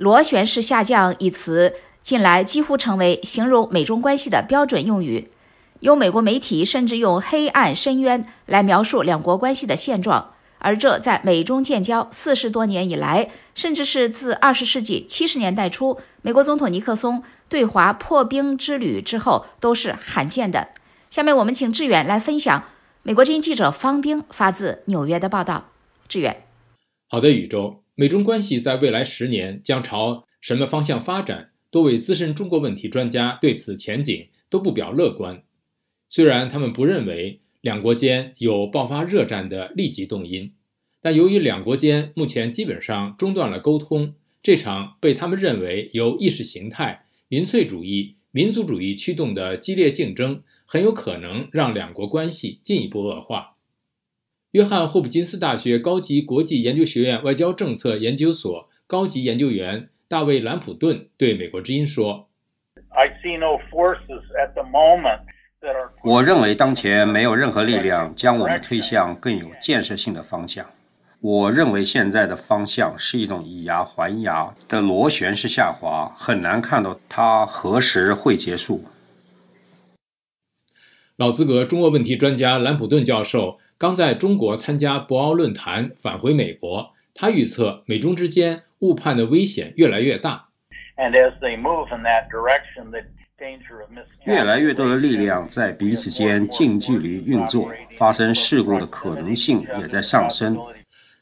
螺旋式下降一词近来几乎成为形容美中关系的标准用语，有美国媒体甚至用“黑暗深渊”来描述两国关系的现状，而这在美中建交四十多年以来，甚至是自二十世纪七十年代初美国总统尼克松对华破冰之旅之后都是罕见的。下面我们请志远来分享美国之音记者方冰发自纽约的报道。志远，好的，宇宙。美中关系在未来十年将朝什么方向发展？多位资深中国问题专家对此前景都不表乐观。虽然他们不认为两国间有爆发热战的立即动因，但由于两国间目前基本上中断了沟通，这场被他们认为由意识形态、民粹主义、民族主义驱动的激烈竞争，很有可能让两国关系进一步恶化。约翰霍普金斯大学高级国际研究学院外交政策研究所高级研究员大卫·兰普顿对美国之音说：“I see no forces at the moment：“ 我认为当前没有任何力量将我们推向更有建设性的方向。我认为现在的方向是一种以牙还牙的螺旋式下滑，很难看到它何时会结束。”老资格中国问题专家兰普顿教授刚在中国参加博鳌论坛，返回美国。他预测美中之间误判的危险越来越大。越来越多的力量在彼此间近距离运作，发生事故的可能性也在上升。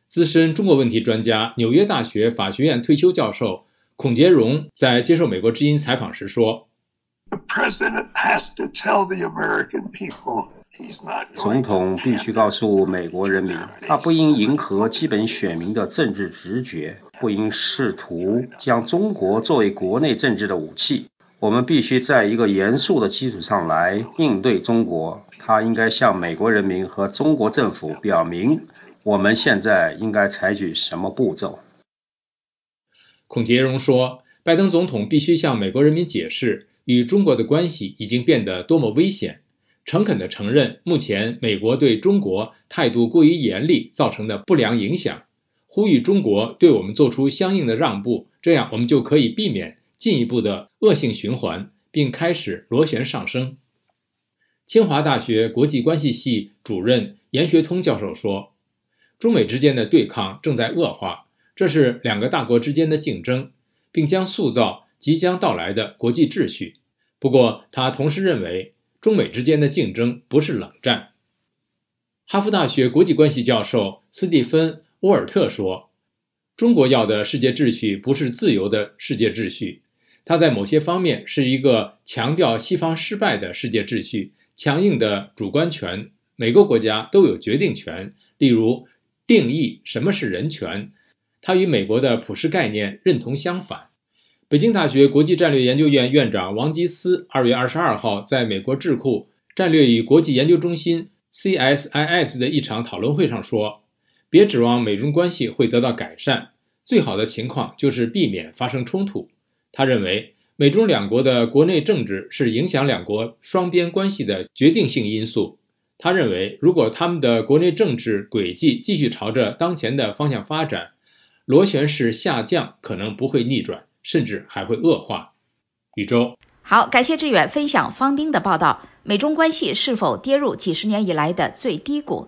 资深中国问题专家、纽约大学法学院退休教授孔杰荣在接受美国之音采访时说。总统必须告诉美国人民，他不应迎合基本选民的政治直觉，不应试图将中国作为国内政治的武器。我们必须在一个严肃的基础上来应对中国。他应该向美国人民和中国政府表明，我们现在应该采取什么步骤。孔杰荣说，拜登总统必须向美国人民解释。与中国的关系已经变得多么危险，诚恳地承认目前美国对中国态度过于严厉造成的不良影响，呼吁中国对我们做出相应的让步，这样我们就可以避免进一步的恶性循环，并开始螺旋上升。清华大学国际关系系主任严学通教授说：“中美之间的对抗正在恶化，这是两个大国之间的竞争，并将塑造即将到来的国际秩序。”不过，他同时认为，中美之间的竞争不是冷战。哈佛大学国际关系教授斯蒂芬·沃尔特说：“中国要的世界秩序不是自由的世界秩序，它在某些方面是一个强调西方失败的世界秩序，强硬的主观权，每个国家都有决定权。例如，定义什么是人权，它与美国的普世概念认同相反。”北京大学国际战略研究院院长王吉思二月二十二号在美国智库战略与国际研究中心 （CSIS） 的一场讨论会上说：“别指望美中关系会得到改善，最好的情况就是避免发生冲突。”他认为，美中两国的国内政治是影响两国双边关系的决定性因素。他认为，如果他们的国内政治轨迹继续朝着当前的方向发展，螺旋式下降可能不会逆转。甚至还会恶化。宇宙好，感谢志远分享方斌的报道。美中关系是否跌入几十年以来的最低谷？